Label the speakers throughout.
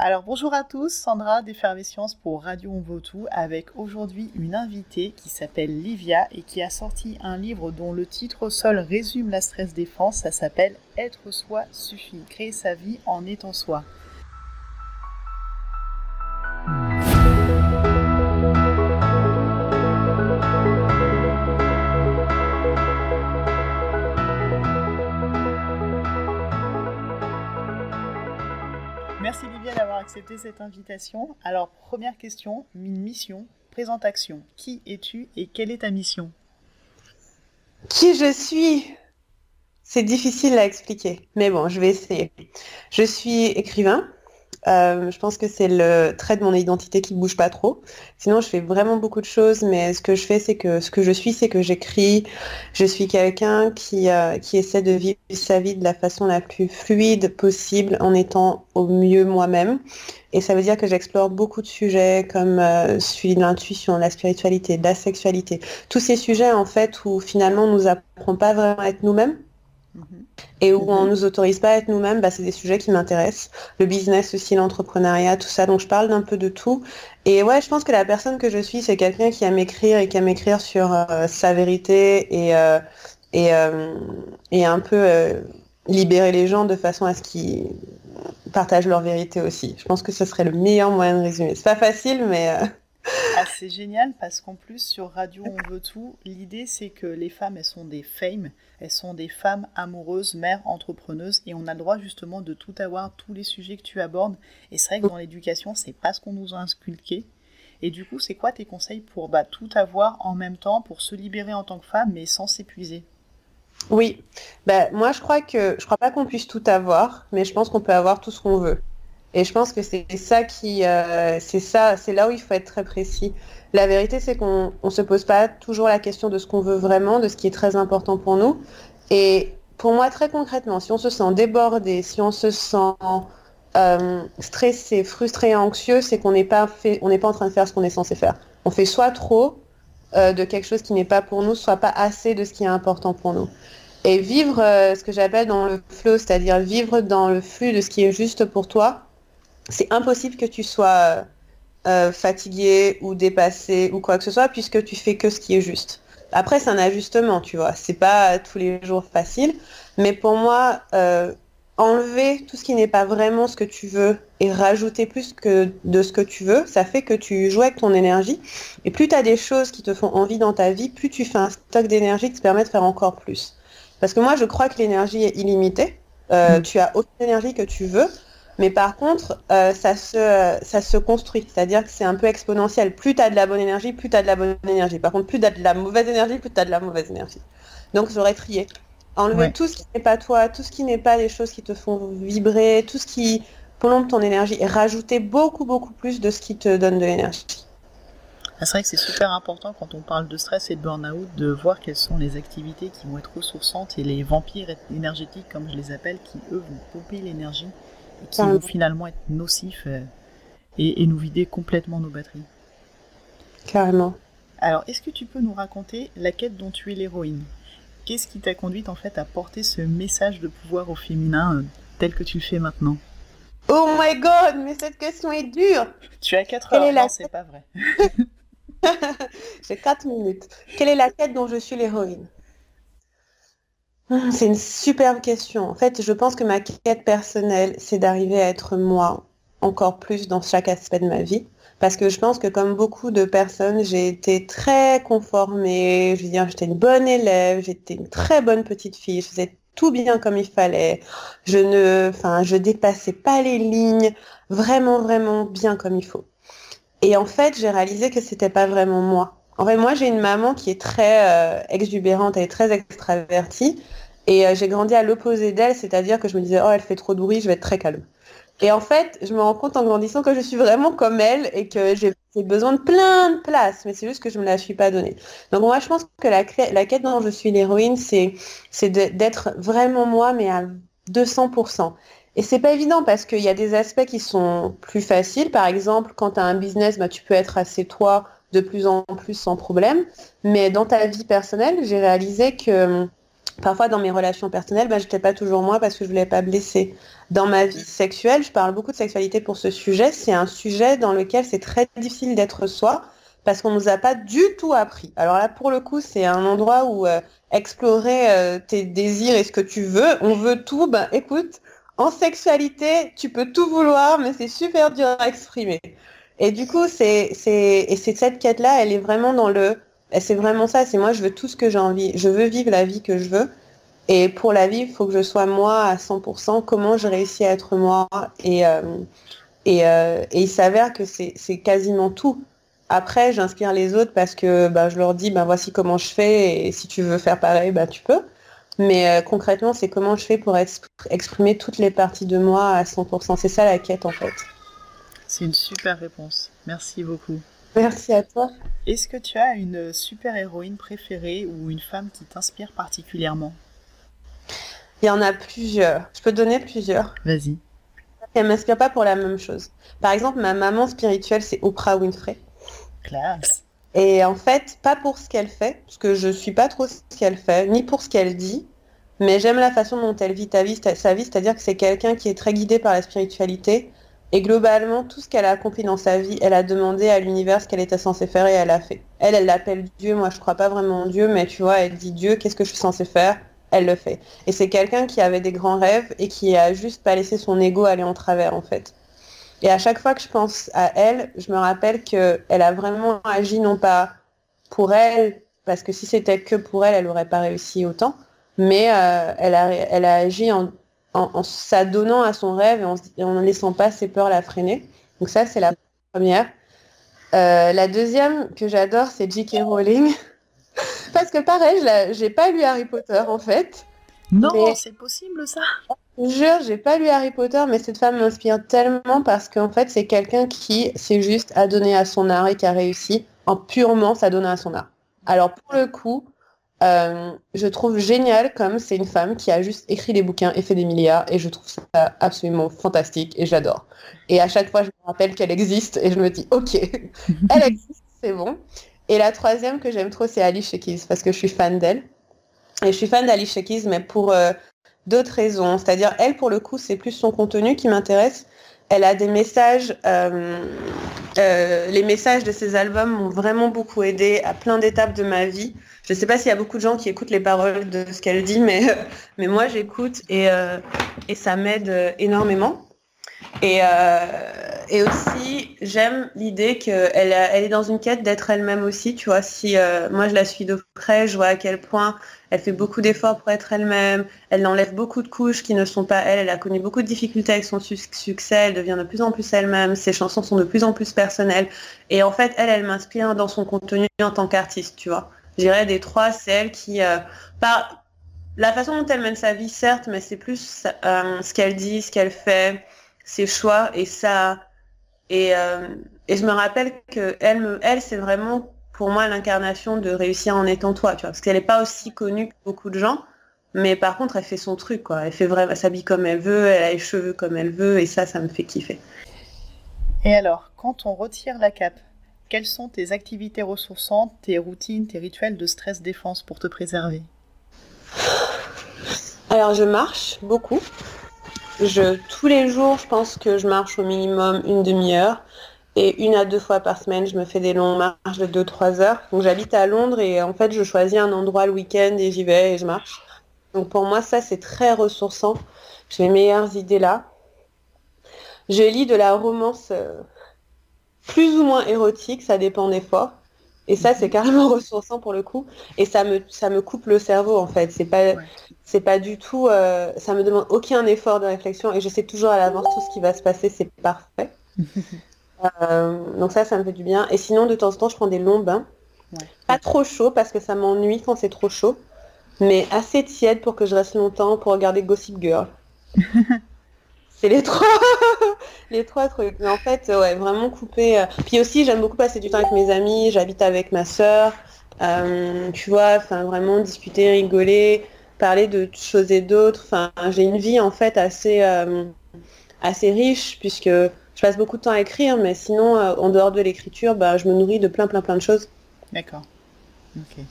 Speaker 1: Alors bonjour à tous, Sandra d'Effervescience pour Radio On Vaut avec aujourd'hui une invitée qui s'appelle Livia et qui a sorti un livre dont le titre seul résume la stress défense, ça s'appelle Être soi suffit, créer sa vie en étant soi. Accepté cette invitation. Alors, première question, une mission, présentation. Qui es-tu et quelle est ta mission?
Speaker 2: Qui je suis? C'est difficile à expliquer, mais bon, je vais essayer. Je suis écrivain, euh, je pense que c'est le trait de mon identité qui bouge pas trop. Sinon, je fais vraiment beaucoup de choses, mais ce que je fais, c'est que ce que je suis, c'est que j'écris. Je suis quelqu'un qui, euh, qui essaie de vivre sa vie de la façon la plus fluide possible en étant au mieux moi-même. Et ça veut dire que j'explore beaucoup de sujets comme euh, celui de l'intuition, la spiritualité, de la sexualité. Tous ces sujets, en fait, où finalement, on nous apprend pas vraiment à être nous-mêmes. Et où on ne nous autorise pas à être nous-mêmes, bah, c'est des sujets qui m'intéressent. Le business aussi, l'entrepreneuriat, tout ça. Donc je parle d'un peu de tout. Et ouais, je pense que la personne que je suis, c'est quelqu'un qui aime écrire et qui aime écrire sur euh, sa vérité et, euh, et, euh, et, un peu libérer les gens de façon à ce qu'ils partagent leur vérité aussi. Je pense que ce serait le meilleur moyen de résumer. C'est pas facile, mais...
Speaker 1: C'est génial parce qu'en plus sur Radio On veut tout, l'idée c'est que les femmes elles sont des femmes, elles sont des femmes amoureuses, mères, entrepreneuses et on a le droit justement de tout avoir, tous les sujets que tu abordes. Et c'est vrai que dans l'éducation c'est pas ce qu'on nous a inculqué. Et du coup c'est quoi tes conseils pour bah, tout avoir en même temps, pour se libérer en tant que femme mais sans s'épuiser?
Speaker 2: Oui, ben, moi je crois que je crois pas qu'on puisse tout avoir, mais je pense qu'on peut avoir tout ce qu'on veut. Et je pense que c'est ça qui, euh, c'est ça, c'est là où il faut être très précis. La vérité, c'est qu'on ne se pose pas toujours la question de ce qu'on veut vraiment, de ce qui est très important pour nous. Et pour moi, très concrètement, si on se sent débordé, si on se sent euh, stressé, frustré, anxieux, c'est qu'on n'est pas on n'est pas en train de faire ce qu'on est censé faire. On fait soit trop euh, de quelque chose qui n'est pas pour nous, soit pas assez de ce qui est important pour nous. Et vivre ce que j'appelle dans le flow, c'est-à-dire vivre dans le flux de ce qui est juste pour toi, c'est impossible que tu sois euh, fatigué ou dépassé ou quoi que ce soit puisque tu fais que ce qui est juste. Après, c'est un ajustement, tu vois. C'est pas tous les jours facile, mais pour moi, euh, enlever tout ce qui n'est pas vraiment ce que tu veux et rajouter plus que de ce que tu veux, ça fait que tu joues avec ton énergie. Et plus tu as des choses qui te font envie dans ta vie, plus tu fais un stock d'énergie qui te permet de faire encore plus. Parce que moi, je crois que l'énergie est illimitée. Euh, mm. Tu as autant d'énergie que tu veux. Mais par contre, euh, ça, se, ça se construit, c'est-à-dire que c'est un peu exponentiel. Plus tu as de la bonne énergie, plus tu as de la bonne énergie. Par contre, plus tu as de la mauvaise énergie, plus tu as de la mauvaise énergie. Donc j'aurais trié. Enlever tout ce qui n'est pas toi, tout ce qui n'est pas les choses qui te font vibrer, tout ce qui plombe ton énergie et rajouter beaucoup, beaucoup plus de ce qui te donne de l'énergie.
Speaker 1: Ah, c'est vrai que c'est super important quand on parle de stress et de burn-out de voir quelles sont les activités qui vont être ressourçantes et les vampires énergétiques, comme je les appelle, qui eux vont pomper l'énergie qui vont finalement être nocifs euh, et, nous vider complètement nos batteries.
Speaker 2: Carrément.
Speaker 1: Alors, est-ce que tu peux nous raconter la quête dont tu es l'héroïne? Qu'est-ce qui t'a conduite en fait à porter ce message de pouvoir au féminin euh, tel que tu le fais maintenant?
Speaker 2: Oh my god, mais cette question est dure
Speaker 1: Tu as 4 heures, la... c'est pas vrai.
Speaker 2: J'ai 4 minutes. Quelle est la quête dont je suis l'héroïne? C'est une superbe question. En fait, je pense que ma quête personnelle, c'est d'arriver à être moi encore plus dans chaque aspect de ma vie. Parce que je pense que comme beaucoup de personnes, j'ai été très conformée. Je veux dire, j'étais une bonne élève, j'étais une très bonne petite fille, je faisais tout bien comme il fallait. Je ne, enfin, je dépassais pas les lignes, vraiment, vraiment bien comme il faut. Et en fait, j'ai réalisé que c'était pas vraiment moi. En fait, moi, j'ai une maman qui est très euh, exubérante, elle est très extravertie. Et euh, j'ai grandi à l'opposé d'elle, c'est-à-dire que je me disais, oh, elle fait trop de bruit, je vais être très calme. Et en fait, je me rends compte en grandissant que je suis vraiment comme elle et que j'ai besoin de plein de place, mais c'est juste que je ne me la suis pas donnée. Donc moi, je pense que la, quête dont je suis l'héroïne, c'est d'être vraiment moi, mais à 200%. Et c'est pas évident parce qu'il y a des aspects qui sont plus faciles. Par exemple, quand tu as un business, bah, tu peux être assez toi de plus en plus sans problème. Mais dans ta vie personnelle, j'ai réalisé que parfois dans mes relations personnelles, bah, j'étais pas toujours moi parce que je voulais pas blesser. Dans ma vie sexuelle, je parle beaucoup de sexualité pour ce sujet. C'est un sujet dans lequel c'est très difficile d'être soi parce qu'on nous a pas du tout appris. Alors là, pour le coup, c'est un endroit où euh, explorer euh, tes désirs et ce que tu veux, on veut tout. Ben écoute, en sexualité, tu peux tout vouloir, mais c'est super dur à exprimer. Et du coup, c'est c'est et c'est cette quête là, elle est vraiment dans le c'est vraiment ça, c'est moi je veux tout ce que j'ai envie, je veux vivre la vie que je veux et pour la vivre, il faut que je sois moi à 100%, comment je réussis à être moi et euh, et, euh, et, il s'avère que c'est quasiment tout. Après, j'inspire les autres parce que bah, je leur dis, bah, voici comment je fais, et si tu veux faire pareil, bah, tu peux. Mais euh, concrètement, c'est comment je fais pour exprimer toutes les parties de moi à 100%. C'est ça la quête, en fait.
Speaker 1: C'est une super réponse. Merci beaucoup.
Speaker 2: Merci à toi.
Speaker 1: Est-ce que tu as une super héroïne préférée ou une femme qui t'inspire particulièrement?
Speaker 2: Il y en a plusieurs. Je peux donner plusieurs?
Speaker 1: Vas-y.
Speaker 2: Elle m'inspire pas pour la même chose. Par exemple, ma maman spirituelle, c'est Oprah Winfrey.
Speaker 1: Classe.
Speaker 2: Et en fait, pas pour ce qu'elle fait, parce que je suis pas trop ce qu'elle fait, ni pour ce qu'elle dit, mais j'aime la façon dont elle vit sa vie, c'est-à-dire que c'est quelqu'un qui est très guidé par la spiritualité. Et globalement, tout ce qu'elle a accompli dans sa vie, elle a demandé à l'univers ce qu'elle était censée faire et elle a fait. Elle, elle l'appelle Dieu. Moi, je crois pas vraiment en Dieu, mais tu vois, elle dit Dieu, qu'est-ce que je suis censée faire? Elle le fait. Et c'est quelqu'un qui avait des grands rêves et qui a juste pas laissé son ego aller en travers, en fait. Et à chaque fois que je pense à elle, je me rappelle qu'elle a vraiment agi non pas pour elle, parce que si c'était que pour elle, elle n'aurait pas réussi autant, mais euh, elle, a, elle a agi en, en, s'adonnant à son rêve et en, ne laissant pas ses peurs la freiner. Donc ça, c'est la première. Euh, la deuxième que j'adore, c'est J.K. Rowling. parce que pareil, je n'ai pas lu Harry Potter en fait.
Speaker 1: Non, c'est possible ça.
Speaker 2: Je jure, j'ai pas lu Harry Potter, mais cette femme m'inspire tellement parce qu'en fait, c'est quelqu'un qui s'est juste adonné à son art et qui a réussi en purement s'adonner à son art. Alors pour le coup, euh, je trouve génial comme c'est une femme qui a juste écrit des bouquins et fait des milliards et je trouve ça absolument fantastique et j'adore. Et à chaque fois, je me rappelle qu'elle existe et je me dis, ok, elle existe, c'est bon. Et la troisième que j'aime trop, c'est Alice Keys parce que je suis fan d'elle. Et je suis fan d'Alice Keys, mais pour euh, d'autres raisons. C'est-à-dire, elle, pour le coup, c'est plus son contenu qui m'intéresse. Elle a des messages, euh, euh, les messages de ses albums m'ont vraiment beaucoup aidé à plein d'étapes de ma vie. Je ne sais pas s'il y a beaucoup de gens qui écoutent les paroles de ce qu'elle dit, mais, mais moi j'écoute et, et ça m'aide énormément. Et, euh, et aussi, j'aime l'idée qu'elle elle est dans une quête d'être elle-même aussi. Tu vois, si euh, moi je la suis de près, je vois à quel point elle fait beaucoup d'efforts pour être elle-même. Elle enlève beaucoup de couches qui ne sont pas elle. Elle a connu beaucoup de difficultés avec son succès. Elle devient de plus en plus elle-même. Ses chansons sont de plus en plus personnelles. Et en fait, elle, elle m'inspire dans son contenu en tant qu'artiste. Tu vois, je dirais des trois, c'est elle qui, euh, par la façon dont elle mène sa vie, certes, mais c'est plus ce qu'elle dit, ce qu'elle fait ses choix et ça et, euh, et je me rappelle que elle me elle c'est vraiment pour moi l'incarnation de réussir en étant toi tu vois parce qu'elle n'est pas aussi connue que beaucoup de gens mais par contre elle fait son truc quoi. Elle fait vraiment s'habille comme elle veut elle a les cheveux comme elle veut et ça ça me fait kiffer.
Speaker 1: Et alors quand on retire la cape quelles sont tes activités ressourçantes tes routines tes rituels de stress défense pour te préserver?
Speaker 2: Alors je marche beaucoup tous les jours, je pense que je marche au minimum une demi-heure. Et une à deux fois par semaine, je me fais des longues marches de 2-3 heures. Donc j'habite à Londres et en fait, je choisis un endroit le week-end et j'y vais et je marche. Donc pour moi, ça, c'est très ressourçant. J'ai mes meilleures idées là. Je lis de la romance euh, plus ou moins érotique, ça dépend des fois. Et ça, c'est carrément ressourçant pour le coup. Et ça me, ça me coupe le cerveau, en fait. C'est pas, c'est pas du tout, euh, ça me demande aucun effort de réflexion et je sais toujours à l'avance tout ce qui va se passer, c'est parfait. Euh, donc ça, ça me fait du bien. Et sinon, de temps en temps, je prends des longs bains. Pas trop chaud parce que ça m'ennuie quand c'est trop chaud, mais assez tiède pour que je reste longtemps pour regarder Gossip Girl. c'est les trois, les trois trucs. Mais en fait, ouais, vraiment couper. Euh. Puis aussi, j'aime beaucoup passer du temps avec mes amis. J'habite avec ma sœur. tu vois, enfin vraiment discuter, rigoler parler de choses et d'autres. Enfin, j'ai une vie en fait assez, euh, assez riche puisque je passe beaucoup de temps à écrire, mais sinon, euh, en dehors de l'écriture, bah, je me nourris de plein, plein, plein de choses.
Speaker 1: D'accord. Ok.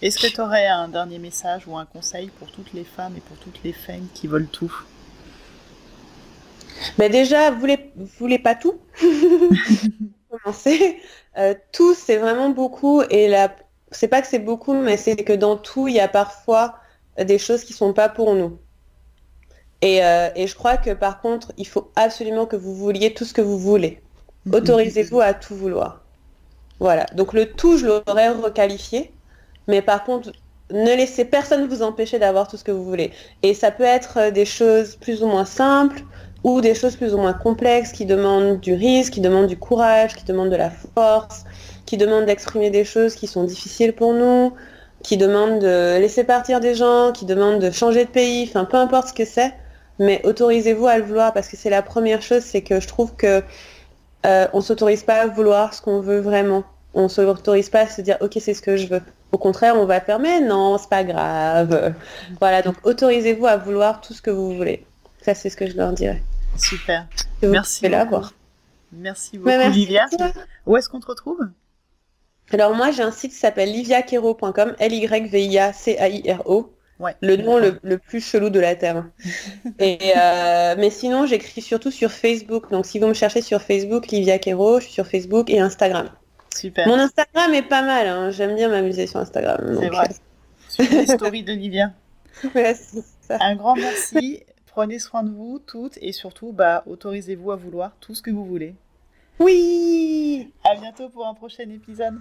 Speaker 1: Est-ce que tu aurais un dernier message ou un conseil pour toutes les femmes et pour toutes les femmes qui veulent tout?
Speaker 2: Ben Déjà, vous voulez, voulez pas tout? Commencer. Euh, tout, c'est vraiment beaucoup. Et la... c'est pas que c'est beaucoup, mais c'est que dans tout, il y a parfois des choses qui sont pas pour nous. Et, euh, et, je crois que par contre, il faut absolument que vous vouliez tout ce que vous voulez. Autorisez-vous à tout vouloir. Voilà. Donc le tout, je l'aurais requalifié. Mais par contre, ne laissez personne vous empêcher d'avoir tout ce que vous voulez. Et ça peut être euh, des choses plus ou moins simples ou des choses plus ou moins complexes qui demandent du risque, qui demandent du courage, qui demandent de la force, qui demandent d'exprimer des choses qui sont difficiles pour nous, qui demandent de laisser partir des gens, qui demandent de changer de pays, enfin peu importe ce que c'est, mais autorisez-vous à le vouloir parce que c'est la première chose, c'est que je trouve que euh, on s'autorise pas à vouloir ce qu'on veut vraiment. On s'autorise pas à se dire ok c'est ce que je veux. Au contraire, on va faire mais non, c'est pas grave. Voilà, donc autorisez-vous à vouloir tout ce que vous voulez. Ça c'est ce que je leur dirais.
Speaker 1: Super. Merci.
Speaker 2: Beaucoup.
Speaker 1: Merci beaucoup, Livia. Où est-ce qu'on te retrouve?
Speaker 2: Alors moi j'ai un site qui s'appelle liviacaro.com, L-Y-V-I-A-C-A-I-R-O. Ouais. Le nom le, plus chelou de la Terre. Et, euh, mais sinon, j'écris surtout sur Facebook. Donc, si vous me cherchez sur Facebook, Livia Kero, je suis sur Facebook et Instagram.
Speaker 1: Super.
Speaker 2: Mon Instagram est pas mal. Hein. J'aime bien m'amuser sur Instagram.
Speaker 1: C'est vrai. Sur les stories de Livia.
Speaker 2: Ouais, ça.
Speaker 1: Un grand merci. Prenez soin de vous toutes et surtout, bah, autorisez-vous à vouloir tout ce que vous voulez.
Speaker 2: Oui
Speaker 1: À bientôt pour un prochain épisode.